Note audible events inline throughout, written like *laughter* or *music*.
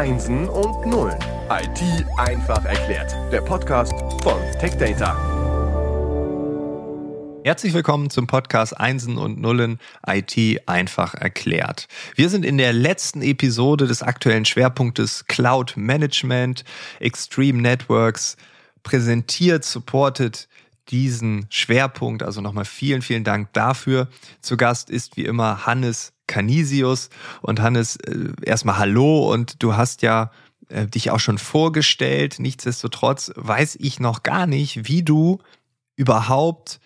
Einsen und Nullen. IT einfach erklärt. Der Podcast von TechData. Herzlich willkommen zum Podcast Einsen und Nullen IT einfach erklärt. Wir sind in der letzten Episode des aktuellen Schwerpunktes Cloud Management, Extreme Networks, präsentiert, supported diesen Schwerpunkt. Also nochmal vielen, vielen Dank dafür. Zu Gast ist wie immer Hannes Canisius. Und Hannes, äh, erstmal Hallo und du hast ja äh, dich auch schon vorgestellt. Nichtsdestotrotz weiß ich noch gar nicht, wie du überhaupt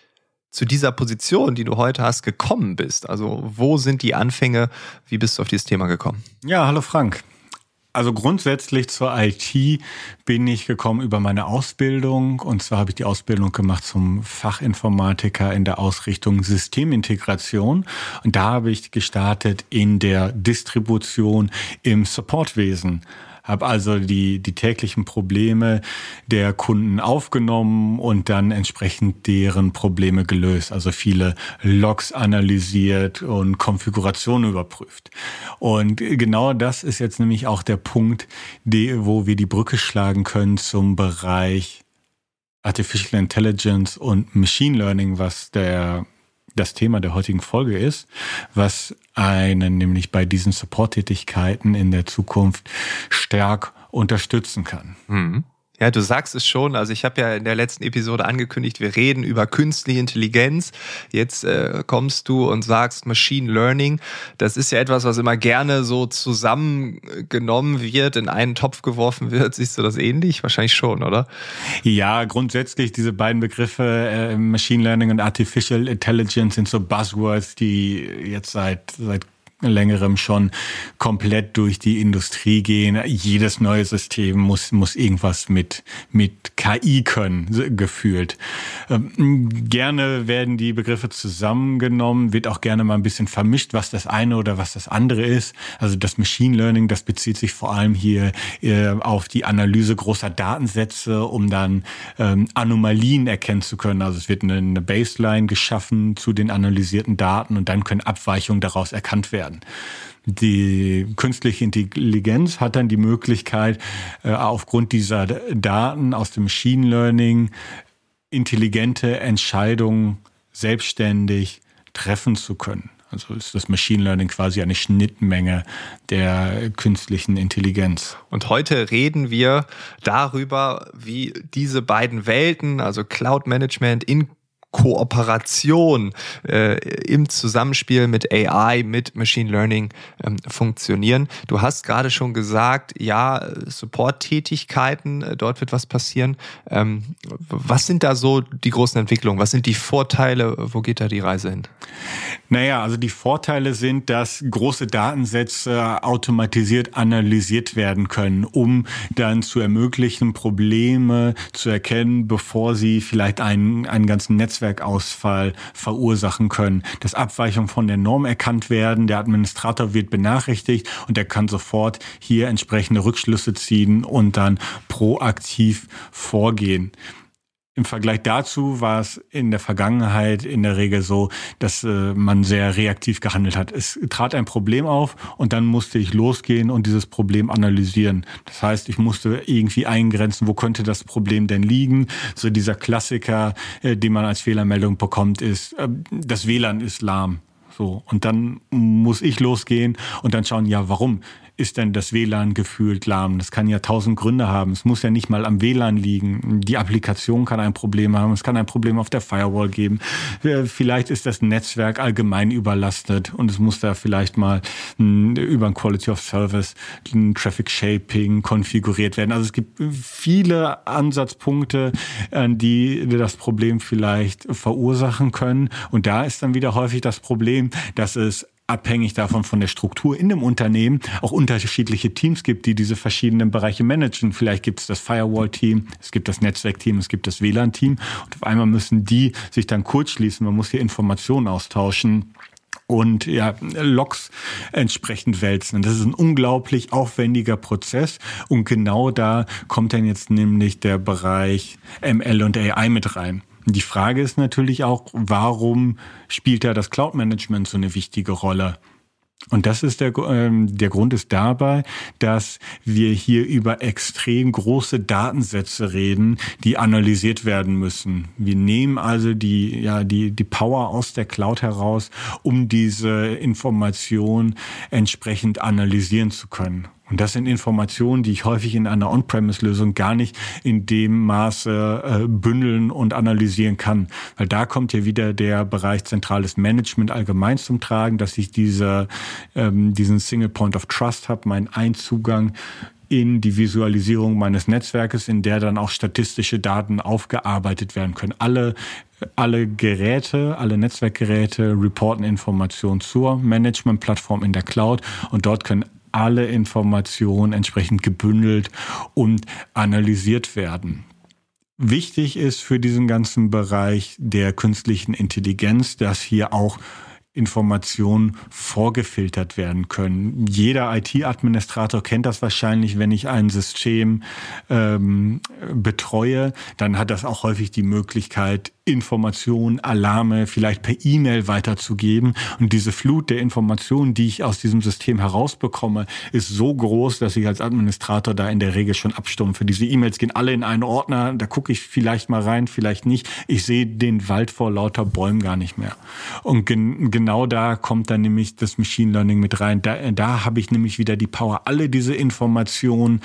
zu dieser Position, die du heute hast, gekommen bist. Also wo sind die Anfänge? Wie bist du auf dieses Thema gekommen? Ja, hallo Frank. Also grundsätzlich zur IT bin ich gekommen über meine Ausbildung. Und zwar habe ich die Ausbildung gemacht zum Fachinformatiker in der Ausrichtung Systemintegration. Und da habe ich gestartet in der Distribution im Supportwesen habe also die, die täglichen Probleme der Kunden aufgenommen und dann entsprechend deren Probleme gelöst. Also viele Logs analysiert und Konfigurationen überprüft. Und genau das ist jetzt nämlich auch der Punkt, die, wo wir die Brücke schlagen können zum Bereich Artificial Intelligence und Machine Learning, was der das Thema der heutigen Folge ist, was einen nämlich bei diesen Support-Tätigkeiten in der Zukunft stark unterstützen kann. Mhm. Ja, du sagst es schon. Also ich habe ja in der letzten Episode angekündigt, wir reden über künstliche Intelligenz. Jetzt äh, kommst du und sagst Machine Learning. Das ist ja etwas, was immer gerne so zusammengenommen wird, in einen Topf geworfen wird. Siehst du das ähnlich? Wahrscheinlich schon, oder? Ja, grundsätzlich diese beiden Begriffe äh, Machine Learning und Artificial Intelligence sind so Buzzwords, die jetzt seit seit längerem schon komplett durch die Industrie gehen. Jedes neue System muss, muss irgendwas mit, mit KI können, gefühlt. Ähm, gerne werden die Begriffe zusammengenommen, wird auch gerne mal ein bisschen vermischt, was das eine oder was das andere ist. Also das Machine Learning, das bezieht sich vor allem hier äh, auf die Analyse großer Datensätze, um dann ähm, Anomalien erkennen zu können. Also es wird eine Baseline geschaffen zu den analysierten Daten und dann können Abweichungen daraus erkannt werden werden. Die künstliche Intelligenz hat dann die Möglichkeit, äh, aufgrund dieser Daten aus dem Machine Learning intelligente Entscheidungen selbstständig treffen zu können. Also ist das Machine Learning quasi eine Schnittmenge der künstlichen Intelligenz. Und heute reden wir darüber, wie diese beiden Welten, also Cloud Management in Kooperation äh, im Zusammenspiel mit AI, mit Machine Learning ähm, funktionieren. Du hast gerade schon gesagt, ja, Support-Tätigkeiten, äh, dort wird was passieren. Ähm, was sind da so die großen Entwicklungen? Was sind die Vorteile? Wo geht da die Reise hin? Naja, also die Vorteile sind, dass große Datensätze automatisiert analysiert werden können, um dann zu ermöglichen, Probleme zu erkennen, bevor sie vielleicht einen, einen ganzen Netzwerkausfall verursachen können. Dass Abweichungen von der Norm erkannt werden, der Administrator wird benachrichtigt und er kann sofort hier entsprechende Rückschlüsse ziehen und dann proaktiv vorgehen. Im Vergleich dazu war es in der Vergangenheit in der Regel so, dass äh, man sehr reaktiv gehandelt hat. Es trat ein Problem auf und dann musste ich losgehen und dieses Problem analysieren. Das heißt, ich musste irgendwie eingrenzen, wo könnte das Problem denn liegen. So dieser Klassiker, äh, den man als Fehlermeldung bekommt, ist, äh, das WLAN ist lahm. So. Und dann muss ich losgehen und dann schauen, ja, warum? Ist denn das WLAN gefühlt lahm? Das kann ja tausend Gründe haben. Es muss ja nicht mal am WLAN liegen. Die Applikation kann ein Problem haben. Es kann ein Problem auf der Firewall geben. Vielleicht ist das Netzwerk allgemein überlastet und es muss da vielleicht mal hm, über ein Quality of Service ein Traffic Shaping konfiguriert werden. Also es gibt viele Ansatzpunkte, die das Problem vielleicht verursachen können. Und da ist dann wieder häufig das Problem, dass es abhängig davon von der Struktur in dem Unternehmen auch unterschiedliche Teams gibt, die diese verschiedenen Bereiche managen. Vielleicht gibt es das Firewall-Team, es gibt das Netzwerk-Team, es gibt das WLAN-Team und auf einmal müssen die sich dann kurzschließen. Man muss hier Informationen austauschen und ja, Logs entsprechend wälzen. Das ist ein unglaublich aufwendiger Prozess und genau da kommt dann jetzt nämlich der Bereich ML und AI mit rein. Die Frage ist natürlich auch, warum spielt da das Cloud Management so eine wichtige Rolle? Und das ist der, ähm, der Grund ist dabei, dass wir hier über extrem große Datensätze reden, die analysiert werden müssen. Wir nehmen also die, ja, die, die Power aus der Cloud heraus, um diese Information entsprechend analysieren zu können. Und das sind Informationen, die ich häufig in einer On-Premise-Lösung gar nicht in dem Maße äh, bündeln und analysieren kann. Weil da kommt ja wieder der Bereich zentrales Management allgemein zum Tragen, dass ich diese, ähm, diesen Single Point of Trust habe, meinen Einzugang in die Visualisierung meines Netzwerkes, in der dann auch statistische Daten aufgearbeitet werden können. Alle, alle Geräte, alle Netzwerkgeräte reporten Informationen zur Management-Plattform in der Cloud und dort können alle Informationen entsprechend gebündelt und analysiert werden. Wichtig ist für diesen ganzen Bereich der künstlichen Intelligenz, dass hier auch Informationen vorgefiltert werden können. Jeder IT-Administrator kennt das wahrscheinlich, wenn ich ein System ähm, betreue, dann hat das auch häufig die Möglichkeit, Informationen, Alarme vielleicht per E-Mail weiterzugeben. Und diese Flut der Informationen, die ich aus diesem System herausbekomme, ist so groß, dass ich als Administrator da in der Regel schon abstumpfe. Diese E-Mails gehen alle in einen Ordner, da gucke ich vielleicht mal rein, vielleicht nicht. Ich sehe den Wald vor lauter Bäumen gar nicht mehr. Und gen genau da kommt dann nämlich das Machine Learning mit rein. Da, da habe ich nämlich wieder die Power, alle diese Informationen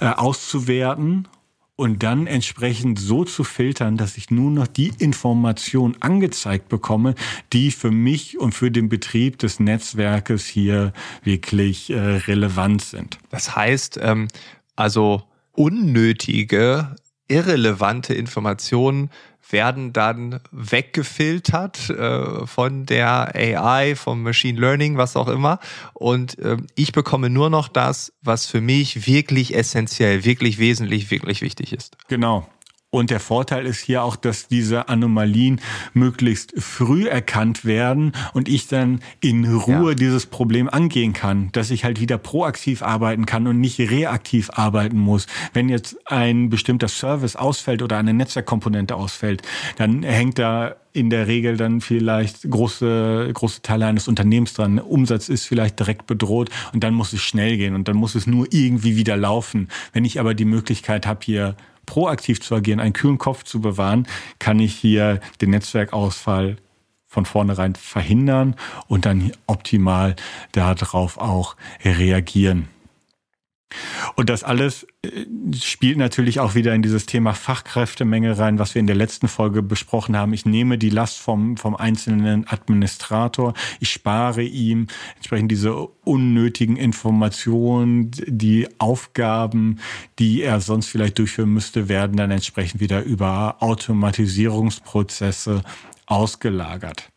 äh, auszuwerten und dann entsprechend so zu filtern, dass ich nur noch die Information angezeigt bekomme, die für mich und für den Betrieb des Netzwerkes hier wirklich äh, relevant sind. Das heißt, ähm, also unnötige, irrelevante Informationen werden dann weggefiltert äh, von der AI, vom Machine Learning, was auch immer. Und äh, ich bekomme nur noch das, was für mich wirklich essentiell, wirklich wesentlich, wirklich wichtig ist. Genau. Und der Vorteil ist hier auch, dass diese Anomalien möglichst früh erkannt werden und ich dann in Ruhe ja. dieses Problem angehen kann, dass ich halt wieder proaktiv arbeiten kann und nicht reaktiv arbeiten muss. Wenn jetzt ein bestimmter Service ausfällt oder eine Netzwerkkomponente ausfällt, dann hängt da in der Regel dann vielleicht große, große Teile eines Unternehmens dran. Umsatz ist vielleicht direkt bedroht und dann muss es schnell gehen und dann muss es nur irgendwie wieder laufen. Wenn ich aber die Möglichkeit habe, hier proaktiv zu agieren, einen kühlen Kopf zu bewahren, kann ich hier den Netzwerkausfall von vornherein verhindern und dann optimal darauf auch reagieren. Und das alles äh, spielt natürlich auch wieder in dieses Thema Fachkräftemenge rein, was wir in der letzten Folge besprochen haben. Ich nehme die Last vom, vom einzelnen Administrator. Ich spare ihm entsprechend diese unnötigen Informationen, die Aufgaben, die er sonst vielleicht durchführen müsste, werden dann entsprechend wieder über Automatisierungsprozesse ausgelagert.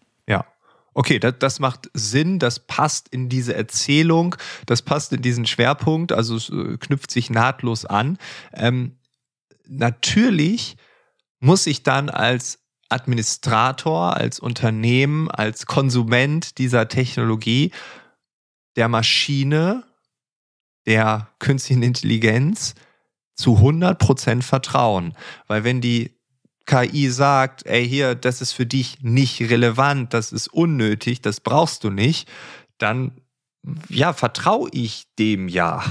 Okay, das, das macht Sinn, das passt in diese Erzählung, das passt in diesen Schwerpunkt, also es äh, knüpft sich nahtlos an. Ähm, natürlich muss ich dann als Administrator, als Unternehmen, als Konsument dieser Technologie der Maschine, der künstlichen Intelligenz zu 100 Prozent vertrauen. Weil wenn die KI sagt, ey, hier, das ist für dich nicht relevant, das ist unnötig, das brauchst du nicht, dann ja, vertraue ich dem ja.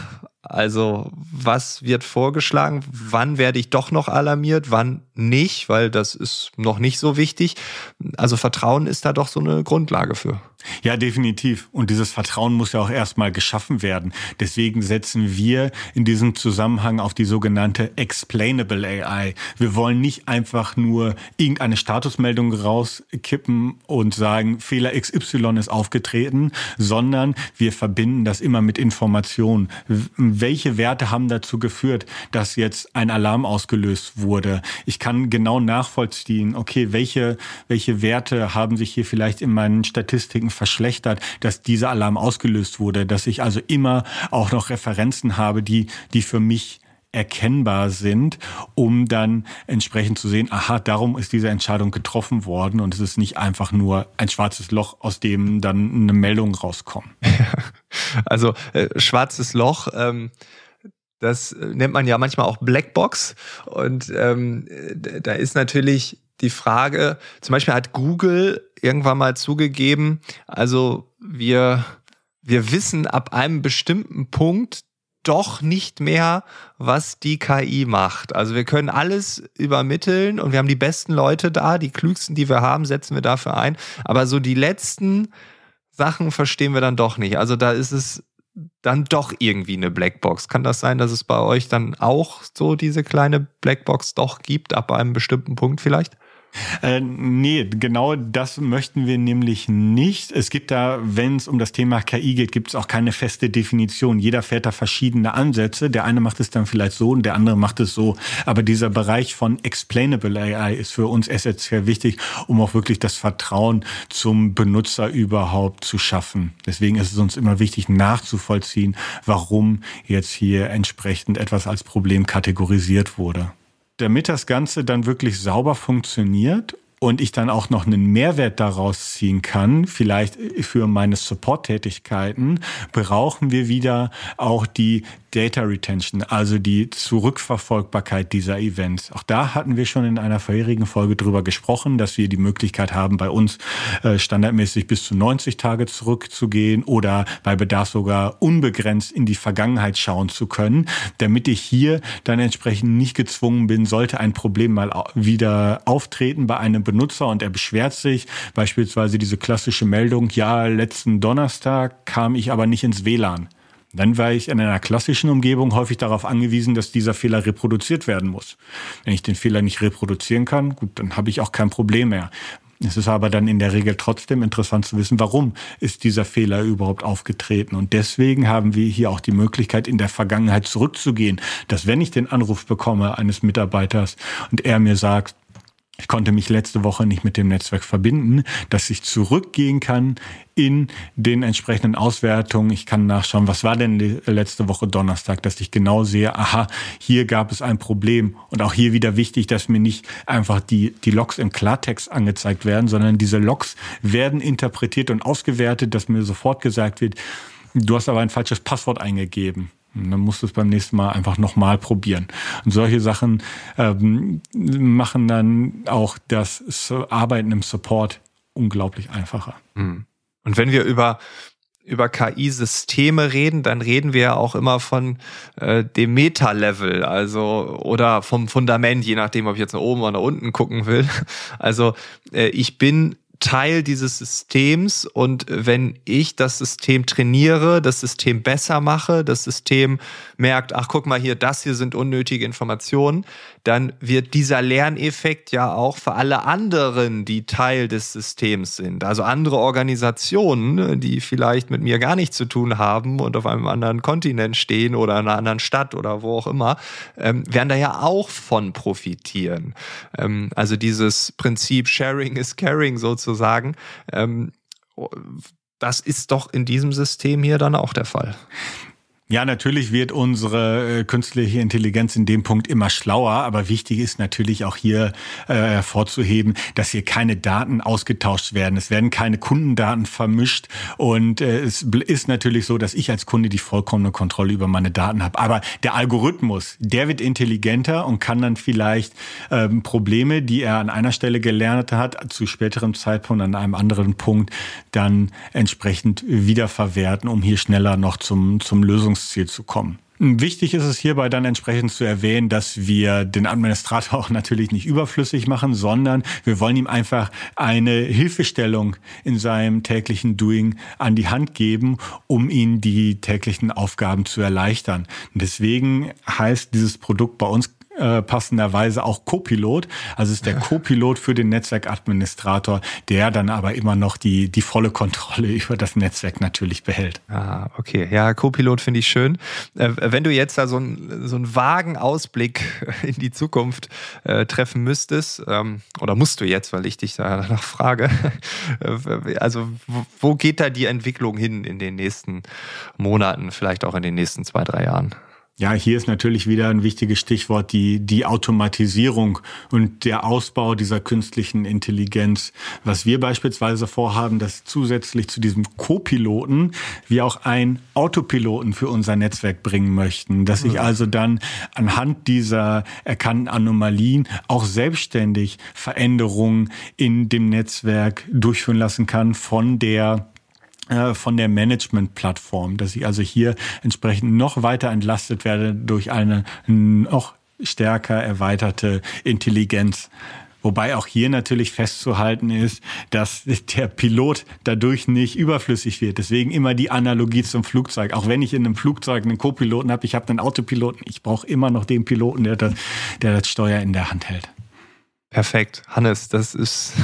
Also, was wird vorgeschlagen? Wann werde ich doch noch alarmiert? Wann nicht? Weil das ist noch nicht so wichtig. Also, Vertrauen ist da doch so eine Grundlage für. Ja, definitiv. Und dieses Vertrauen muss ja auch erstmal geschaffen werden. Deswegen setzen wir in diesem Zusammenhang auf die sogenannte Explainable AI. Wir wollen nicht einfach nur irgendeine Statusmeldung rauskippen und sagen, Fehler XY ist aufgetreten, sondern wir verbinden das immer mit Informationen. Welche Werte haben dazu geführt, dass jetzt ein Alarm ausgelöst wurde? Ich kann genau nachvollziehen, okay, welche, welche Werte haben sich hier vielleicht in meinen Statistiken verschlechtert, dass dieser Alarm ausgelöst wurde, dass ich also immer auch noch Referenzen habe, die, die für mich erkennbar sind, um dann entsprechend zu sehen, aha, darum ist diese Entscheidung getroffen worden und es ist nicht einfach nur ein schwarzes Loch, aus dem dann eine Meldung rauskommt. *laughs* also äh, schwarzes Loch, ähm, das nennt man ja manchmal auch Blackbox und ähm, da ist natürlich die Frage, zum Beispiel hat Google irgendwann mal zugegeben, also wir, wir wissen ab einem bestimmten Punkt doch nicht mehr, was die KI macht. Also wir können alles übermitteln und wir haben die besten Leute da, die klügsten, die wir haben, setzen wir dafür ein. Aber so die letzten Sachen verstehen wir dann doch nicht. Also da ist es dann doch irgendwie eine Blackbox. Kann das sein, dass es bei euch dann auch so diese kleine Blackbox doch gibt, ab einem bestimmten Punkt vielleicht? Äh, nee, genau das möchten wir nämlich nicht. Es gibt da, wenn es um das Thema KI geht, gibt es auch keine feste Definition. Jeder fährt da verschiedene Ansätze. Der eine macht es dann vielleicht so und der andere macht es so. Aber dieser Bereich von Explainable AI ist für uns essentiell wichtig, um auch wirklich das Vertrauen zum Benutzer überhaupt zu schaffen. Deswegen ist es uns immer wichtig nachzuvollziehen, warum jetzt hier entsprechend etwas als Problem kategorisiert wurde damit das Ganze dann wirklich sauber funktioniert und ich dann auch noch einen Mehrwert daraus ziehen kann, vielleicht für meine Support-Tätigkeiten, brauchen wir wieder auch die Data Retention, also die Zurückverfolgbarkeit dieser Events. Auch da hatten wir schon in einer vorherigen Folge drüber gesprochen, dass wir die Möglichkeit haben, bei uns äh, standardmäßig bis zu 90 Tage zurückzugehen oder bei Bedarf sogar unbegrenzt in die Vergangenheit schauen zu können, damit ich hier dann entsprechend nicht gezwungen bin, sollte ein Problem mal wieder auftreten bei einem Benutzer und er beschwert sich, beispielsweise diese klassische Meldung, ja, letzten Donnerstag kam ich aber nicht ins WLAN. Dann war ich in einer klassischen Umgebung häufig darauf angewiesen, dass dieser Fehler reproduziert werden muss. Wenn ich den Fehler nicht reproduzieren kann, gut, dann habe ich auch kein Problem mehr. Es ist aber dann in der Regel trotzdem interessant zu wissen, warum ist dieser Fehler überhaupt aufgetreten. Und deswegen haben wir hier auch die Möglichkeit, in der Vergangenheit zurückzugehen, dass wenn ich den Anruf bekomme eines Mitarbeiters und er mir sagt, ich konnte mich letzte Woche nicht mit dem Netzwerk verbinden, dass ich zurückgehen kann in den entsprechenden Auswertungen. Ich kann nachschauen, was war denn letzte Woche Donnerstag, dass ich genau sehe, aha, hier gab es ein Problem. Und auch hier wieder wichtig, dass mir nicht einfach die, die Logs im Klartext angezeigt werden, sondern diese Logs werden interpretiert und ausgewertet, dass mir sofort gesagt wird, du hast aber ein falsches Passwort eingegeben. Dann musst du es beim nächsten Mal einfach nochmal probieren. Und solche Sachen ähm, machen dann auch das Arbeiten im Support unglaublich einfacher. Mhm. Und wenn wir über über KI-Systeme reden, dann reden wir ja auch immer von äh, dem Meta-Level, also oder vom Fundament, je nachdem, ob ich jetzt nach oben oder nach unten gucken will. Also äh, ich bin Teil dieses Systems und wenn ich das System trainiere, das System besser mache, das System merkt, ach guck mal hier, das hier sind unnötige Informationen, dann wird dieser Lerneffekt ja auch für alle anderen, die Teil des Systems sind, also andere Organisationen, die vielleicht mit mir gar nichts zu tun haben und auf einem anderen Kontinent stehen oder in einer anderen Stadt oder wo auch immer, ähm, werden da ja auch von profitieren. Ähm, also dieses Prinzip Sharing is Caring sozusagen, ähm, das ist doch in diesem System hier dann auch der Fall. Ja, natürlich wird unsere äh, künstliche Intelligenz in dem Punkt immer schlauer, aber wichtig ist natürlich auch hier äh, hervorzuheben, dass hier keine Daten ausgetauscht werden. Es werden keine Kundendaten vermischt und äh, es ist natürlich so, dass ich als Kunde die vollkommene Kontrolle über meine Daten habe. Aber der Algorithmus, der wird intelligenter und kann dann vielleicht ähm, Probleme, die er an einer Stelle gelernt hat, zu späterem Zeitpunkt an einem anderen Punkt dann entsprechend wiederverwerten, um hier schneller noch zum, zum Lösungs Lösungsziel zu kommen. Wichtig ist es hierbei dann entsprechend zu erwähnen, dass wir den Administrator *laughs* auch natürlich nicht überflüssig machen, sondern wir wollen ihm einfach eine Hilfestellung in seinem täglichen Doing an die Hand geben, um ihn die täglichen Aufgaben zu erleichtern. Deswegen heißt dieses Produkt bei uns äh, passenderweise auch Copilot. Also ist der Copilot für den Netzwerkadministrator, der dann aber immer noch die, die volle Kontrolle *laughs* über das Netzwerk natürlich behält. Ah, okay. Ja, Copilot finde ich schön. Äh, wenn du jetzt da so, ein, so einen vagen Ausblick *laughs* in die Zukunft äh, treffen müsstest, ähm, oder musst du jetzt, weil ich dich da *laughs* danach frage, also wo geht da die Entwicklung hin in den nächsten Monaten, vielleicht auch in den nächsten zwei, drei Jahren? Ja, hier ist natürlich wieder ein wichtiges Stichwort die, die Automatisierung und der Ausbau dieser künstlichen Intelligenz. Was wir beispielsweise vorhaben, dass zusätzlich zu diesem Co-Piloten wir auch einen Autopiloten für unser Netzwerk bringen möchten. Dass ich also dann anhand dieser erkannten Anomalien auch selbstständig Veränderungen in dem Netzwerk durchführen lassen kann von der von der Management-Plattform, dass ich also hier entsprechend noch weiter entlastet werde durch eine noch stärker erweiterte Intelligenz. Wobei auch hier natürlich festzuhalten ist, dass der Pilot dadurch nicht überflüssig wird. Deswegen immer die Analogie zum Flugzeug. Auch wenn ich in einem Flugzeug einen Co-Piloten habe, ich habe einen Autopiloten, ich brauche immer noch den Piloten, der das, der das Steuer in der Hand hält. Perfekt. Hannes, das ist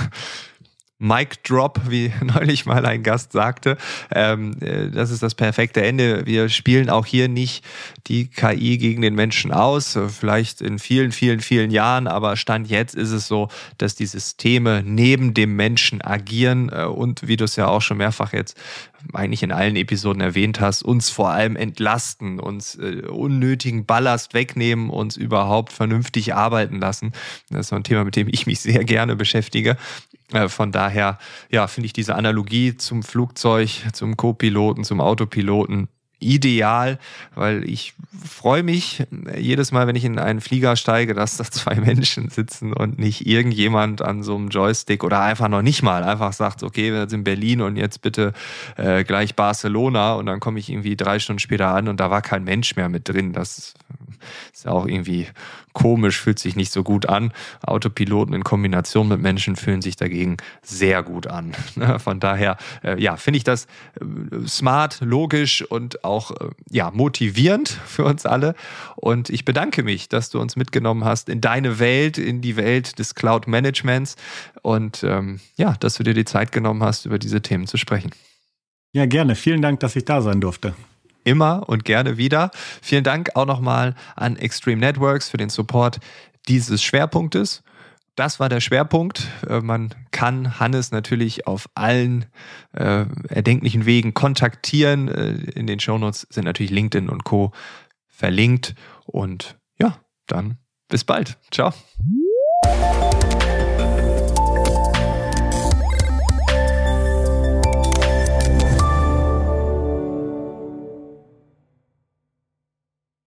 Mic Drop, wie *laughs* neulich mal ein Gast sagte. Ähm, äh, das ist das perfekte Ende. Wir spielen auch hier nicht die KI gegen den Menschen aus, vielleicht in vielen, vielen, vielen Jahren, aber Stand jetzt ist es so, dass die Systeme neben dem Menschen agieren äh, und wie du es ja auch schon mehrfach jetzt eigentlich in allen Episoden erwähnt hast, uns vor allem entlasten, uns äh, unnötigen Ballast wegnehmen, uns überhaupt vernünftig arbeiten lassen. Das ist so ein Thema, mit dem ich mich sehr gerne beschäftige. Äh, von daher, ja, finde ich diese Analogie zum Flugzeug, zum Co-Piloten, zum Autopiloten ideal, weil ich freue mich jedes Mal, wenn ich in einen Flieger steige, dass da *laughs* zwei Menschen sitzen und nicht irgendjemand an so einem Joystick oder einfach noch nicht mal einfach sagt, okay, wir sind in Berlin und jetzt bitte äh, gleich Barcelona und dann komme ich irgendwie drei Stunden später an und da war kein Mensch mehr mit drin. Das ist auch irgendwie komisch, fühlt sich nicht so gut an. Autopiloten in Kombination mit Menschen fühlen sich dagegen sehr gut an. *laughs* Von daher, äh, ja, finde ich das äh, smart, logisch und auch äh, ja, motivierend *laughs* für uns alle. Und ich bedanke mich, dass du uns mitgenommen hast in deine Welt, in die Welt des Cloud Managements und ähm, ja, dass du dir die Zeit genommen hast, über diese Themen zu sprechen. Ja, gerne. Vielen Dank, dass ich da sein durfte immer und gerne wieder. Vielen Dank auch nochmal an Extreme Networks für den Support dieses Schwerpunktes. Das war der Schwerpunkt. Äh, man kann Hannes natürlich auf allen äh, erdenklichen Wegen kontaktieren. Äh, in den Shownotes sind natürlich LinkedIn und Co. verlinkt. Und ja, dann bis bald. Ciao.